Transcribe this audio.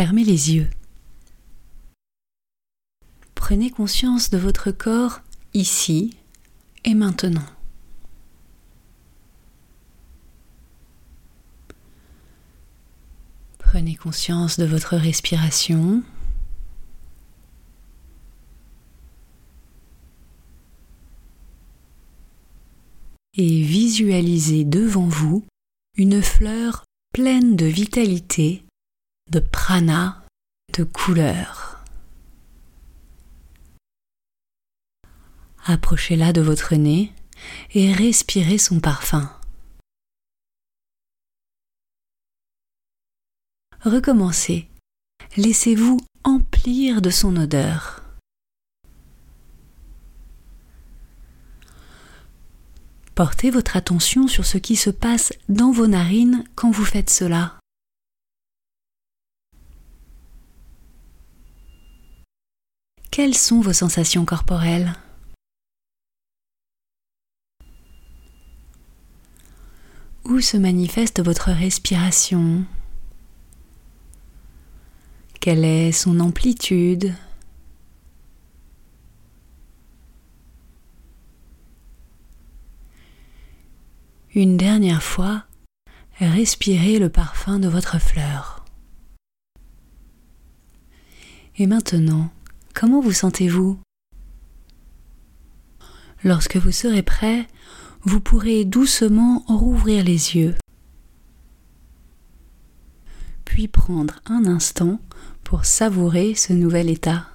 Fermez les yeux. Prenez conscience de votre corps ici et maintenant. Prenez conscience de votre respiration. Et visualisez devant vous une fleur pleine de vitalité, de prana, de couleurs. Approchez-la de votre nez et respirez son parfum. recommencez. Laissez-vous emplir de son odeur. Portez votre attention sur ce qui se passe dans vos narines quand vous faites cela. Quelles sont vos sensations corporelles? Où se manifeste votre respiration? Quelle est son amplitude? Une dernière fois, respirez le parfum de votre fleur. Et maintenant, comment vous sentez-vous? Lorsque vous serez prêt, vous pourrez doucement rouvrir les yeux, puis prendre un instant pour savourer ce nouvel état.